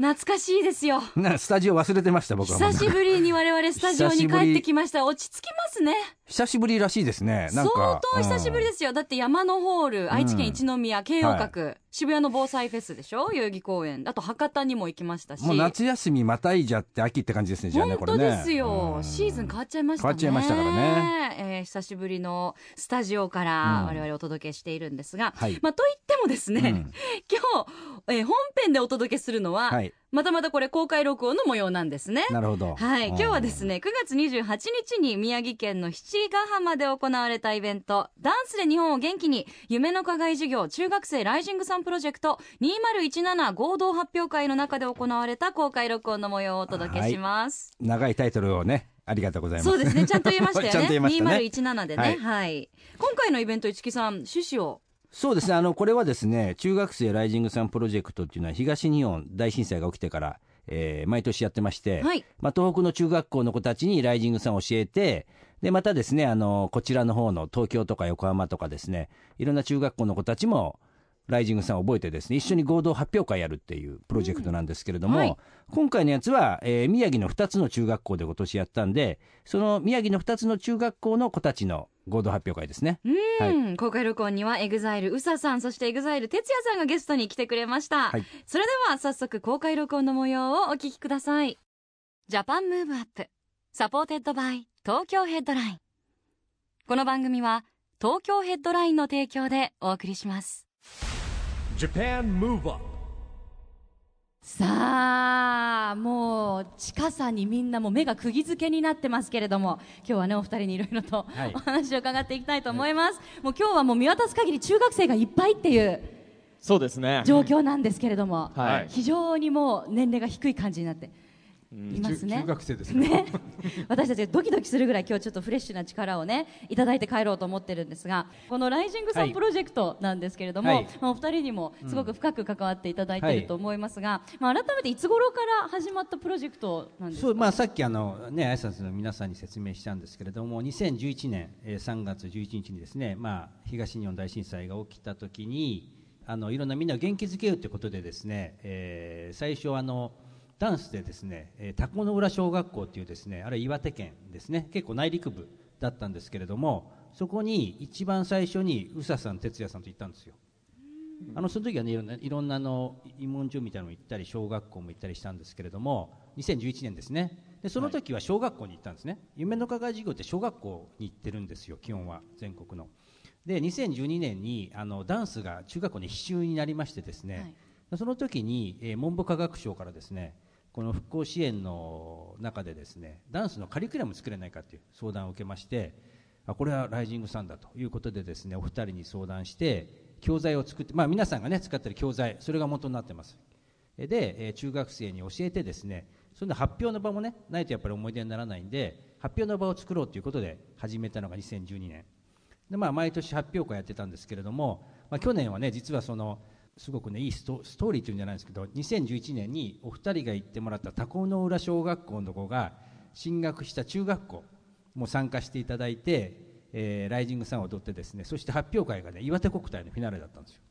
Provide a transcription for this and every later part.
懐かしいですよ。なスタジオ忘れてました僕は久しぶりに我々スタジオに帰ってきました。落ち着きますね。久しぶりらしいですね。相当久しぶりす、ですよ。だって山のホール、愛知県一宮、慶応閣、渋谷の防災フェスでしょ？代々木公園。あと博多にも行きましたし。うんもう夏休みまたいじゃって秋って感じですねじゃあね本当これねですよ、うんシーズン変わっちゃいましたね。変わっちゃいましたからね、えー久しぶりのスタジオからうん。我々お届けしているんですが、はい。まあといってもですね、うん。今日、えー本編でお届けするのは、はい。またまたこれ公開録音の模様なんですね。なるほど。はい、うん。今日はですね9月28日に宮城県の七ヶ浜で行われたイベント。ダンスで日本を元気に夢の課外授業中学生ライジングさんプロジェクト。2017合同発表会の中で行われた公開録音の模様をお届けします、長いタイトルをねありがとうございます。そうですね、ちゃんと言えましたよね。ちゃんと言えましたね。2017でね、はい。はい。今回のイベント、市木さん、趣旨を？そうですね。あのこれはですね中学生ライジングさんプロジェクトっていうのは東日本大震災が起きてから、えー毎年やってまして、はい。まあ、東北の中学校の子たちにライジングさんを教えてでまたですねあのこちらの方の東京とか横浜とかですねいろんな中学校の子たちもライジングさんを覚えてですね一緒に合同発表会やるっていうプロジェクトなんですけれども、うんはい今回のやつは、えー宮城の2つの中学校で今年やったんでその宮城の2つの中学校の子たちの合同発表会ですね。うん、公開録音には、エグザイル、うささん、そしてエグザイル、哲也さんがゲストに来てくれました。はいそれでは、早速、公開録音の模様をお聞きください。 Japan Move Up、supported by、東京ヘッドライン。この番組は、東京ヘッドラインの提供でお送りします。JAPAN MOVE UP さあもう近さにみんなもう目が釘付けになってますけれども今日はねお二人にいろいろとはいお話を伺っていきたいと思います、もう今日はもう見渡す限り中学生がいっぱいっていうそうですね。状況なんですけれども、はい非常にもう年齢が低い感じになっていますね。中学生ですね。ね。私たちがドキドキするぐらい今日ちょっとフレッシュな力をねいただいて帰ろうと思ってるんですがこのライジングさはい。んプロジェクトなんですけれども、はい。まあ、お二人にもすごく深く関わっていただいてはいると思いますが、まあ、改めていつ頃から始まったプロジェクトなんですか？そうまあ、さっきあの、ね、挨拶の皆さんに説明したんですけれども2011年、えー3月11日にですね、まあ、東日本大震災が起きた時にあのいろんなみんなを元気づけようということでですね、えー最初あのダンスでですね、えー、タコの浦小学校っていうですねあれ岩手県ですね結構内陸部だったんですけれどもそこに一番最初に宇佐さん哲也さんと行ったんですよ。あのその時はねいろんないろんなあの慰問所みたいなのも行ったり小学校も行ったりしたんですけれども2011年ですね。でその時は小学校に行ったんですね、夢の課外授業って小学校に行ってるんですよ基本は全国の。で2012年にあのダンスが中学校に必修になりましてですね、その時に、えー文部科学省からですねこの復興支援の中でですねダンスのカリキュラム作れないかという相談を受けましてあこれはライジングさんだということでですねお二人に相談して教材を作って、まあ、皆さんが、ね、使っている教材それが元になってます。で、中学生に教えてですねそんな発表の場もねないとやっぱり思い出にならないんで発表の場を作ろうということで始めたのが2012年。で、まあ、毎年発表会やってたんですけれども、まあ、去年はね実はそのすごくねいいストストーリーというんじゃないんですけど2011年にお二人が行ってもらった高野浦小学校の子が進学した中学校も参加していただいて、えーライジングさんを踊ってですねそして発表会がね岩手国体のフィナーレだったんですよ。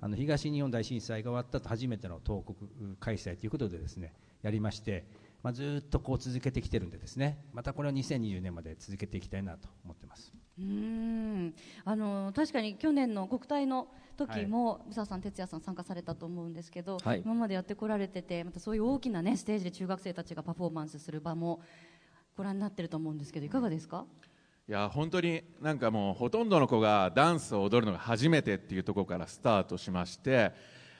あの東日本大震災が終わった後初めての東国開催ということでですねやりまして、まあ、ずっとこう続けてきてるんでですねまたこれを2020年まで続けていきたいなと思ってます。うーん。あの確かに去年の国体の時も宇佐さん哲也さん参加されたと思うんですけど、はい。今までやってこられててまたそういう大きなねステージで中学生たちがパフォーマンスする場もご覧になってると思うんですけどいかがですか、いや本当になんかもうほとんどの子がダンスを踊るのが初めてっていうところからスタートしまして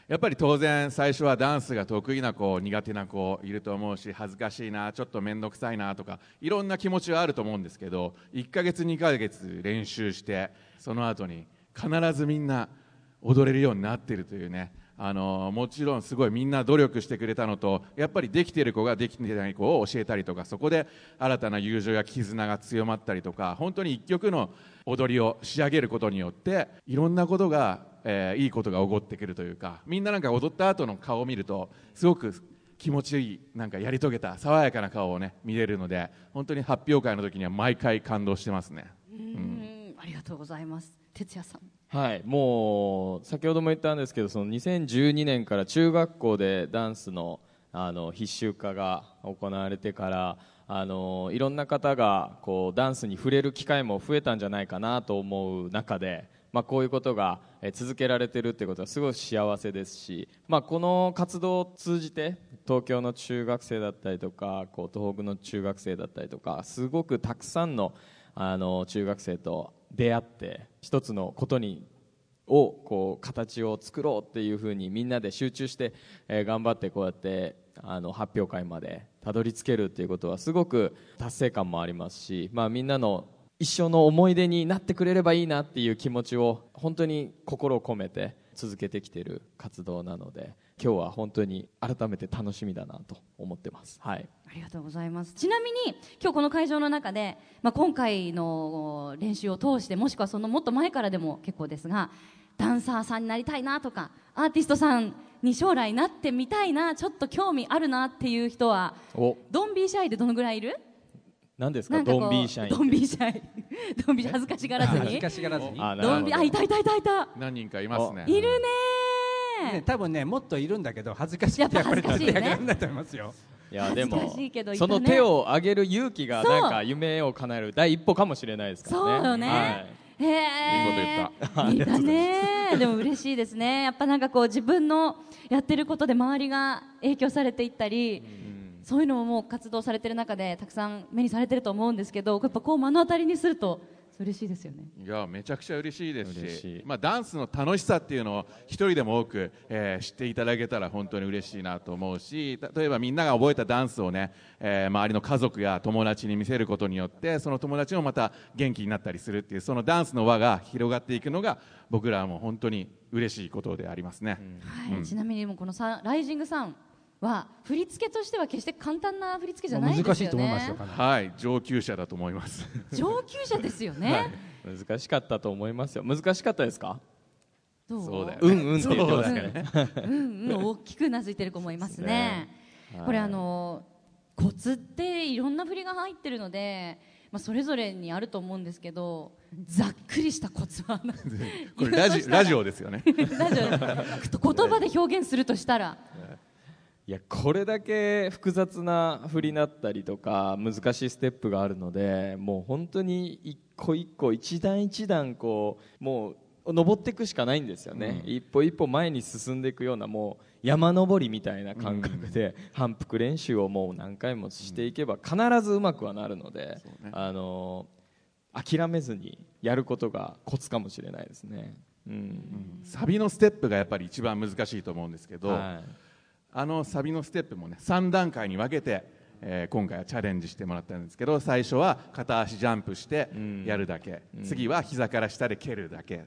やっぱり当然最初はダンスが得意な子苦手な子いると思うし恥ずかしいなちょっと面倒くさいなとかいろんな気持ちはあると思うんですけど1ヶ月2ヶ月練習してその後に必ずみんな踊れるようになっているというね。あのもちろんすごいみんな努力してくれたのとやっぱりできている子ができてない子を教えたりとかそこで新たな友情や絆が強まったりとか本当に一曲の踊りを仕上げることによっていろんなことが、えーいいことが起こってくるというかみんななんか踊った後の顔を見るとすごく気持ちいいなんかやり遂げた爽やかな顔をね見れるので本当に発表会の時には毎回感動してますね。うん。ありがとうございます。哲也さんはい、もう先ほども言ったんですけどその2012年から中学校でダンスのあの必修化が行われてからあのいろんな方がこうダンスに触れる機会も増えたんじゃないかなと思う中で、まあ、こういうことが続けられてるってことはすごい幸せですし、まあ、この活動を通じて東京の中学生だったりとかこう東北の中学生だったりとかすごくたくさんのあの中学生と出会って一つのことにをこう形を作ろうっていうふうにみんなで集中して、えー頑張ってこうやってあの発表会までたどり着けるっていうことはすごく達成感もありますし、まあ、みんなの一生の思い出になってくれればいいなっていう気持ちを本当に心を込めて続けてきている活動なので今日は本当に改めて楽しみだなと思ってます。はい。ありがとうございます。ちなみに今日この会場の中で、まあ、今回の練習を通してもしくはそのもっと前からでも結構ですがダンサーさんになりたいなとかアーティストさんに将来なってみたいなちょっと興味あるなっていう人はお。 Don't be shy でどのぐらいいる？何ですか？ Don't be shy。ン Don't be shy。Don't be shy 恥ずかしがらず恥ずにかしがらずに。あいたいたいたいた。何人かいますね。いるねね、多分ねもっといるんだけど恥ずかしくてやっぱりやっぱ恥ずかしいね。立て上がらないと思いますよ。いやでもその手を上げる勇気がなんか夢を叶える第一歩かもしれないですからね。そうよね。はい。へえ。いいこと言った。ね。でも嬉しいですね。やっぱなんかこう自分のやってることで周りが影響されていったり、そういうのももう活動されてる中でたくさん目にされてると思うんですけどやっぱこう目の当たりにすると嬉しいですよね。いやめちゃくちゃ嬉しいですしまあ、ダンスの楽しさっていうのを一人でも多く、えー知っていただけたら本当に嬉しいなと思うし例えばみんなが覚えたダンスをね、えー周りの家族や友達に見せることによってその友達もまた元気になったりするっていうそのダンスの輪が広がっていくのが僕らはもう本当に嬉しいことでありますね。はい、ちなみにもうこのさライジングさんは振り付けとしては決して簡単な振り付けじゃないですよね。難しいと思いますよはい上級者だと思います。上級者ですよね、難しかったと思いますよ。難しかったですか？どう？そうだようんうんって言ってますからね。うんうん、大きくうなずいてる子もいますね。はい。これあのコツっていろんな振りが入ってるので、まあそれぞれにあると思うんですけど、ざっくりしたコツは これラジラジオですよね。ラジオ。言葉で表現するとしたら、いやこれだけ複雑な振りだったりとか難しいステップがあるのでもう本当に一個一個一段一段こうもう登っていくしかないんですよね、一歩一歩前に進んでいくようなもう山登りみたいな感覚で反復練習をもう何回もしていけば必ずうまくはなるので、あの諦めずにやることがコツかもしれないですね。うん。サビのステップがやっぱり一番難しいと思うんですけど、はいあのサビのステップもね3段階に分けて、えー今回はチャレンジしてもらったんですけど最初は片足ジャンプしてやるだけ、次は膝から下で蹴るだけ。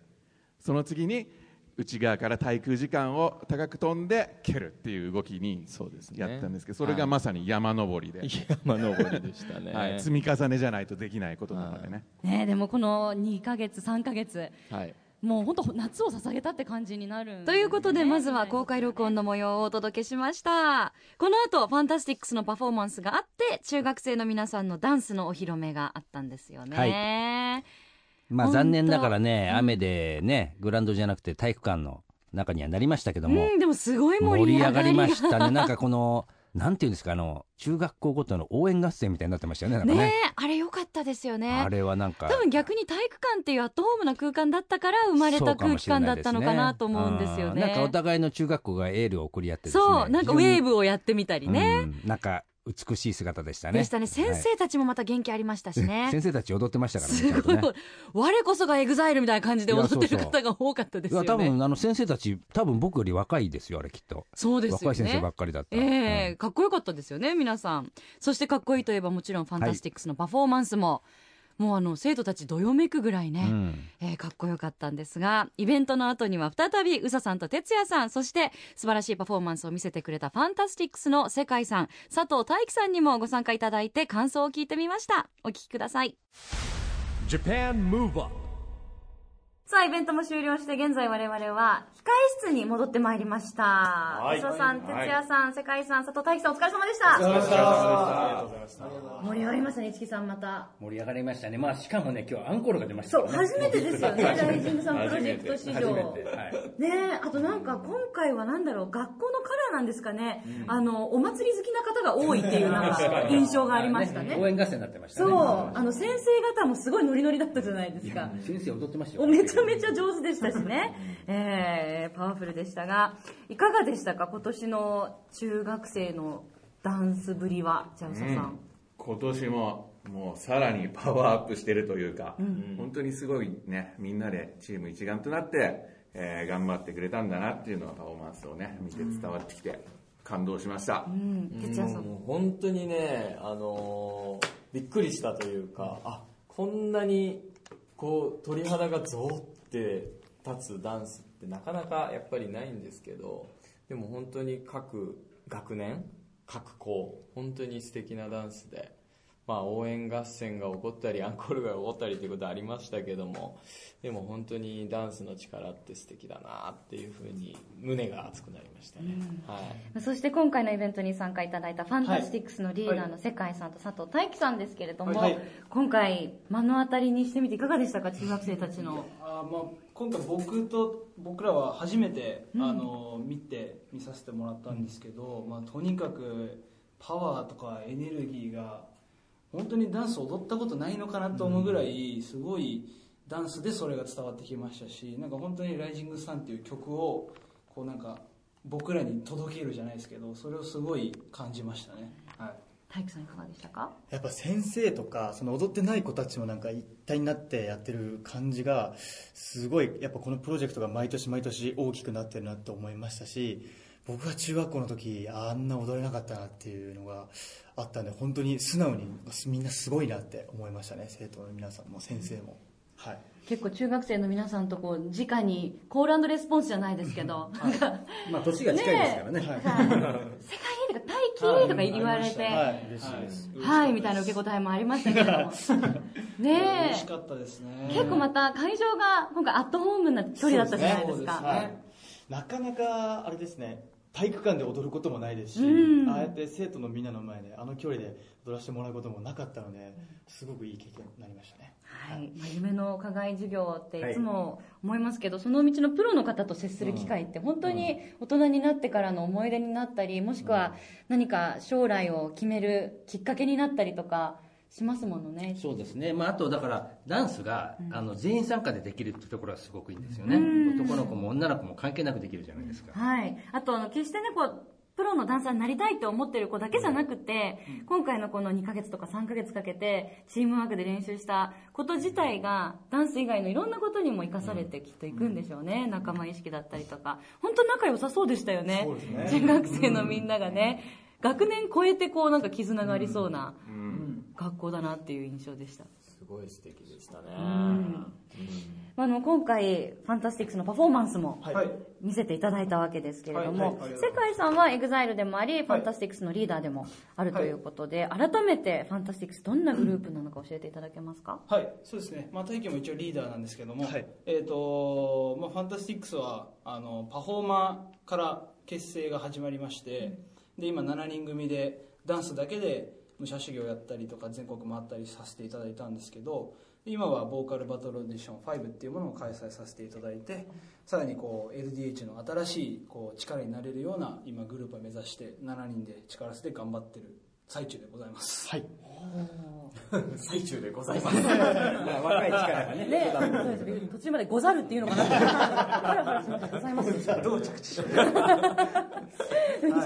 その次に内側から滞空時間を高く飛んで蹴るっていう動きにそうですね。やったんですけどそれがまさに山登りで、山登りでしたね。はい、積み重ねじゃないとできないことなのでね、ねでもこの2ヶ月3ヶ月。はいもう本当夏を捧げたって感じになるね。ということでまずは公開録音の模様をお届けしました。この後ファンタスティックスのパフォーマンスがあって中学生の皆さんのダンスのお披露目があったんですよね、はい。まあ残念ながらね、雨でねグラウンドじゃなくて体育館の中にはなりましたけども、うんでもすごい盛盛り上がりましたね。なんかこのなんていうんですかあの中学校ごとの応援合戦みたいになってましたよねなんかね。ねえあれ良かったですよね。あれはなんか。多分逆に体育館っていうアットホームな空間だったから生まれた空気感だったのかなと思うんですよねうんなんかお互いの中学校がエールを送り合ってですねそうなんかウェーブをやってみたりね、うんなんか美しい姿でしたね。でしたね。先生たちもまた元気ありましたしはいね、先生たち踊ってましたからねね。我こそがエグザイルみたいな感じで踊ってる方が多かったですいやよね。多分あの先生たち多分僕より若いですよあれきっと。そうですよね。若い先生ばっかりだった。ええうん。かっこよかったですよね皆さん。そしてかっこいいといえばもちろんファンタスティックスのパフォーマンスも、もうあの生徒たちどよめくぐらいね、うん。えーかっこよかったんですがイベントの後には再び宇佐さんと哲也さんそして素晴らしいパフォーマンスを見せてくれたファンタスティックスの世界さん佐藤大樹さんにもご参加いただいて感想を聞いてみました。お聞きください。Japan Move Up さあイベントも終了して現在我々は控え室に戻ってまいりました。はい。宇佐さん哲也さん世界さん佐藤大樹さんお疲れ様でした。ありがとうございました。盛り上がりましたね市木さんまた。盛り上がりましたね。まあ、しかもね、今日アンコールが出ました。そう。初めてですよね。ライジングさんプロジェクト史上。ねえあとなんか今回はなんだろう学校のカラーなんですかね、あのお祭り好きな方が多いっていうなんか 印象がありましたね。応援合戦になってましたね。そう。あの先生方もすごいノリノリだったじゃないですか。先生踊ってましたよ。おめちゃめちゃ上手でしたしね、えー、パワフルでしたがいかがでしたか？今年の中学生のダンスぶりはじゃあ宇佐さん、今年ももうさらにパワーアップしてるというか、本当にすごいねみんなでチーム一丸となって、えー頑張ってくれたんだなっていうのはパフォーマンスをね見て伝わってきて感動しました、うん、哲也さんもう本当にね、あのーびっくりしたというか、あこんなにこう鳥肌がゾーって立つダンスってなかなかやっぱりないんですけどでも本当に各学年各校本当に素敵なダンスで、まあ、応援合戦が起こったりアンコールが起こったりということはありましたけどもでも本当にダンスの力って素敵だなっていうふうに胸が熱くなりましたね、はい。そして今回のイベントに参加いただいたファンタスティックスのリーダーの世界さんと佐藤大樹さんですけれども、はい。今回目の当たりにしてみていかがでしたか中学生たちの。あーまあ、今回僕と僕らは初めて、あの見て見させてもらったんですけど、まあ、とにかくパワーとかエネルギーが本当にダンス踊ったことないのかなと思うぐらいすごいダンスでそれが伝わってきましたしなんか本当に「ライジングサンっていう曲をこうなんか僕らに届けるじゃないですけどそれをすごい感じましたね。はい大樹さんいかがでしたか？やっぱ先生とかその踊ってない子たちもなんか一体になってやってる感じがすごいやっぱこのプロジェクトが毎年毎年大きくなってるなと思いましたし僕が中学校の時あんな踊れなかったなっていうのがあったんで本当に素直にみんなすごいなって思いましたね生徒の皆さんも先生も。はい。結構中学生の皆さんとこう直にコールレスポンスじゃないですけどなんかまあ、年が近いですからね。はい。世界とか大気とか言われてははい。嬉しいです、い。みたいな受け答えもありましたけども。ねえ。嬉しかったですね。結構また会場が今回アットホームな距離だったじゃないですか。はい、なかなかあれですね体育館で踊ることもないですし、うん。ああやって生徒のみんなの前であの距離で踊らせてもらうこともなかったのですごくいい経験になりましたね。はい、まあ夢の課外授業っていつも思いますけど、その道のプロの方と接する機会って本当に大人になってからの思い出になったりもしくは何か将来を決めるきっかけになったりとかしますものね。そうですね、まあ、あとだからダンスが、あの全員参加でできるってところがすごくいいんですよね、男の子も女の子も関係なくできるじゃないですか、はい、あとあの決してねこうプロのダンサーになりたいって思ってる子だけじゃなくて、今回のこの2ヶ月とか3ヶ月かけてチームワークで練習したこと自体がダンス以外のいろんなことにも生かされてきっといくんでしょうね、仲間意識だったりとか。本当仲良さそうでしたよね。そうですね。中学生のみんながね学年超えてこうなんか絆がありそうな学校だなっていう印象でした。すごい素敵でしたね、あの今回ファンタスティックスのパフォーマンスもはい。見せていただいたわけですけれども、世界さんは EXILE でもあり、ファンタスティックスのリーダーでもあるということで、改めてファンタスティックスどんなグループなのか教えていただけますか、はい、そうですね、まあ、大輝も一応リーダーなんですけども、はい。えーとまあ、ファンタスティックスはあのパフォーマーから結成が始まりまして、で今7人組でダンスだけで武者修行やったりとか全国回ったりさせていただいたんですけどで今はボーカルバトルオーディション5っていうものを開催させていただいてさらにこう LDH の新しいこう力になれるような今グループを目指して7人で力を合わせて頑張ってる最中でございます。はい。最中でございます。若い力がねね。途中までござるっていうのかな ハラハラしましたございます。どう着地しよう石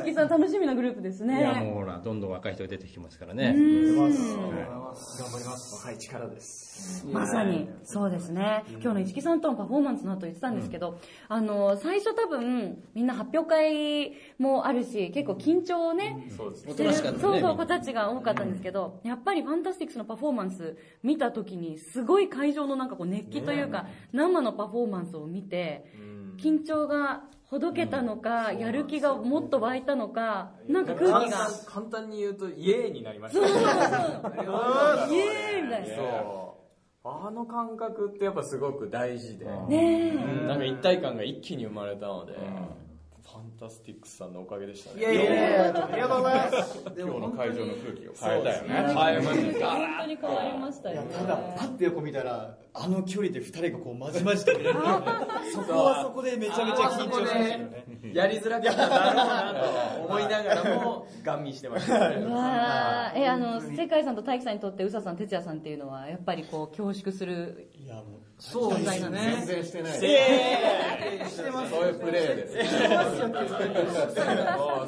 木さん楽しみなグループですいやもねうほらどんどん若い人が出てきてますからね、頑張ります。若い力です。まさにそうですね。今日の市木さんとのパフォーマンスの後言ってたんですけど、あの最初多分みんな発表会もあるし結構緊張をね、そうですね。してるそうそう子たちが多かったんですけど、やっぱりファンタスティックスのパフォーマンス見た時に、すごい会場のなんかこう熱気というか、生のパフォーマンスを見て、緊張がほどけたのか、やる気がもっと湧いたのか、なんか空気が。簡単に言うとイエーイになりましたそうそうそう。イイエーイみたいな。そう。あの感覚ってやっぱすごく大事で、ねうん。なんか一体感が一気に生まれたので、ファンタスティックスさんのおかげでしたね。いやいやいやありがとうございます。で今日の会場の空気を変えたよね。変えました本当に変わりましたよね。ただパッて横見たらあの距離で2人がこうまじまじと見れるそこはそこでめちゃめちゃ緊張しましたよね。やりづらかっただろうなと思いながらもガン見してましたわ ーえ、あの、世界さんと大輝さんにとって、宇佐さん、哲也さんっていうのは、やっぱりこう、恐縮する。いやもうそうです全ね然してない。してますそういうプレーです。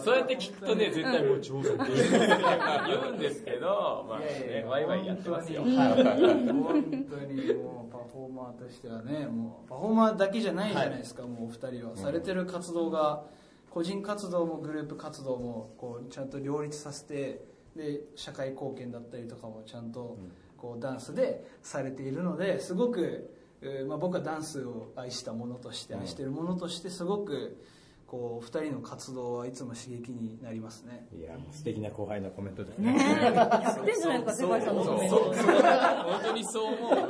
そうやって聞くとね絶対もう上手って言うんですけどまあねワイワイやってますよ。本当に。もうパフォーマーとしてはねもうパフォーマーだけじゃないじゃないですか、もうお二人はされてる活動が個人活動もグループ活動もこうちゃんと両立させてで社会貢献だったりとかもちゃんとこうダンスでされているのですごく、えーまあ、僕はダンスを愛したものとして愛してるものとしてすごくこう二人の活動はいつも刺激になりますね。いや、もう素敵な後輩のコメントですね。ね。え、100点じゃないか、世界さんのコメント。本当にそう思う。や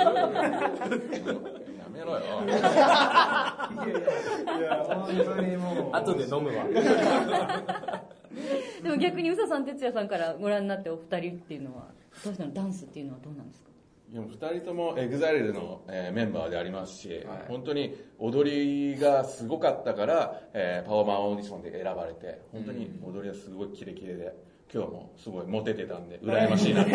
めろよ。いや本当にもう。後で飲むわ。でも逆に宇佐さん、哲也さんからご覧になってお二人っていうのは、どうしたの？ダンスっていうのはどうなんですか？いや2人とも EXILE の、えーメンバーでありますし、本当に踊りがすごかったから、えーパフォーマーオーディションで選ばれて本当に踊りはすごいキレキレで今日もすごいモテてたんで羨ましいな。って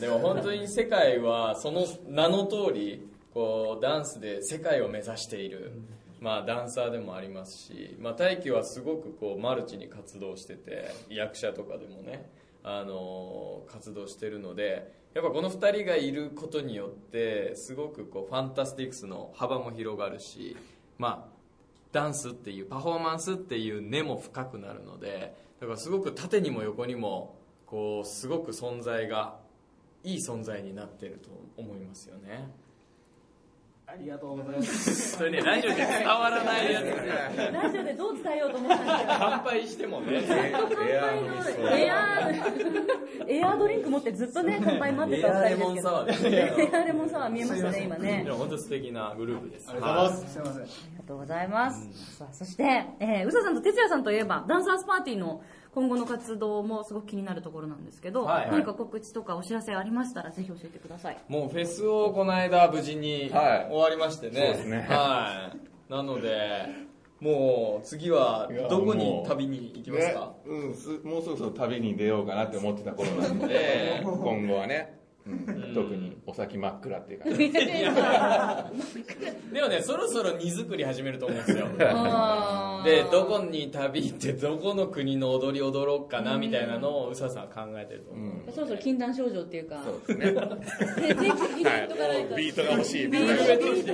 でも本当に世界はその名の通りこうダンスで世界を目指している、まあ、ダンサーでもありますし、まあ、大輝はすごくこうマルチに活動してて役者とかでもね、あの活動してるのでやっぱこの2人がいることによってすごくこうファンタスティックスの幅も広がるし、まあ、ダンスっていうパフォーマンスっていう根も深くなるのでだからすごく縦にも横にもこうすごく存在がいい存在になってると思いますよね。ありがとうございます。それねラジオで伝わらないやつ。ですよラジオでどう伝えようと思ったんですけど。乾杯してもね。エアー飲みそうエアー、エアードリンク持ってずっとね、乾杯待ってた二人で。すけど。エアーレモンサワーですねエアーレモンサワー見えましたね、今ね。でも本当素敵なグループです。ありがとうございます。すい。ませんありがとうございます。さあ、そして、えー、宇佐さんと哲也さんといえば、ダンサーズパーティーの今後の活動もすごく気になるところなんですけど、はいはい。何か告知とかお知らせありましたら、ぜひ教えてください。もうフェスをこの間無事にはい。終わりましてね、そうですね。はい。なのでもう次はどこに旅に行きますか、ねうん、すもうそろそろ旅に出ようかなって思ってた頃なんで今後はね、うん、特にお先真っ暗っていう感じ でもねそろそろ荷造り始めると思うんですよ。でどこに旅行ってどこの国の踊り踊ろうかなみたいなのを宇佐さん考えてると思う、そろそろ禁断症状っていうか、そうですね。ね、定期的に言っとかない。と。ビートが欲しい。ビビートが欲しい。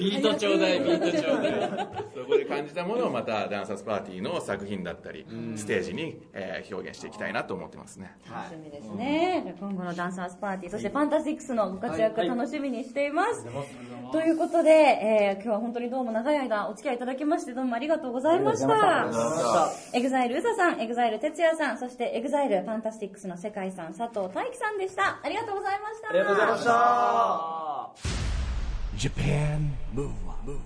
ビートちょうだいビートちょうだいそこで感じたものをまたダンサーズパーティーの作品だったりステージに、えー表現していきたいなと思ってますね。楽しみですね、今後のダンサーズパーティーそしてファンタスティックスのご活躍楽しみにしています、ということで、えー今日は本当にどうも長い間お付き合いいただきましてどうもありがとうございました。エグザイルうささんエグザイル哲也さんそしてエグザイルファンタスティックスの世界さん佐藤大樹さんでした。ありがとうございました。ありがとうございました Japan Move Up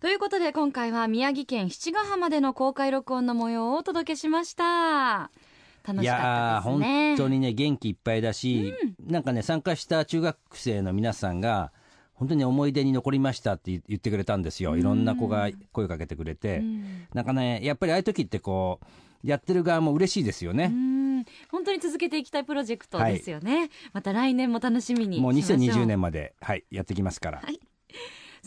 ということで今回は宮城県七ヶ浜での公開録音の模様をお届けしました。楽いしかったですね。本当にね元気いっぱいだし、なんかね参加した中学生の皆さんが本当に思い出に残りましたって言ってくれたんですよ、いろんな子が声かけてくれて、なんかねやっぱりああいう時ってこうやってる側も嬉しいですよね、うん。本当に続けていきたいプロジェクトですよね、また来年も楽しみにもうしましょ2020年まで、はい、やってきますから、はい。さ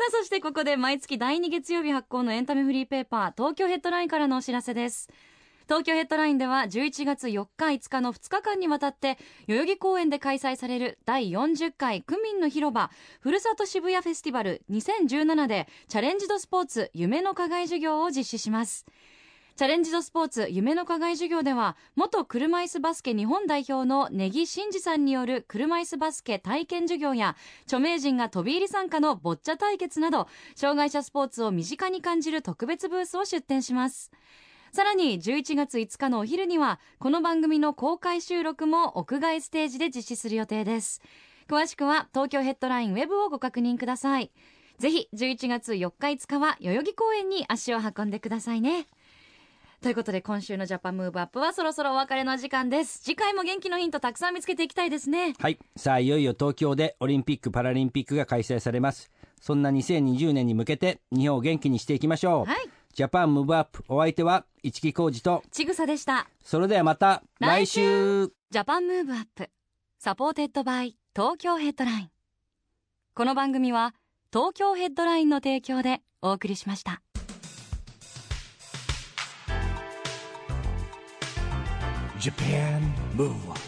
あそしてここで毎月第2月曜日発行のエンタメフリーペーパー東京ヘッドラインからのお知らせです。東京ヘッドラインでは11月4日5日の2日間にわたって代々木公園で開催される第40回区民の広場ふるさと渋谷フェスティバル2017でチャレンジドスポーツ夢の課外授業を実施します。チャレンジドスポーツ夢の課外授業では元車椅子バスケ日本代表の根木真嗣さんによる車椅子バスケ体験授業や著名人が飛び入り参加のボッチャ対決など障害者スポーツを身近に感じる特別ブースを出展します。さらに11月5日のお昼にはこの番組の公開収録も屋外ステージで実施する予定です。詳しくは東京ヘッドラインウェブをご確認ください。ぜひ11月4日5日は代々木公園に足を運んでくださいね。ということで今週のジャパンムーブアップはそろそろお別れの時間です。次回も元気のヒントたくさん見つけていきたいですね。はい。さあいよいよ東京でオリンピック・パラリンピックが開催されます。そんな2020年に向けて日本を元気にしていきましょう、はい。 Japan Move Up お相手は一木広治とちぐさでした。それではまた来週。 Japan Move Up supported by 東京ヘッドライン。この番組は東京ヘッドラインの提供でお送りしました Japan Move Up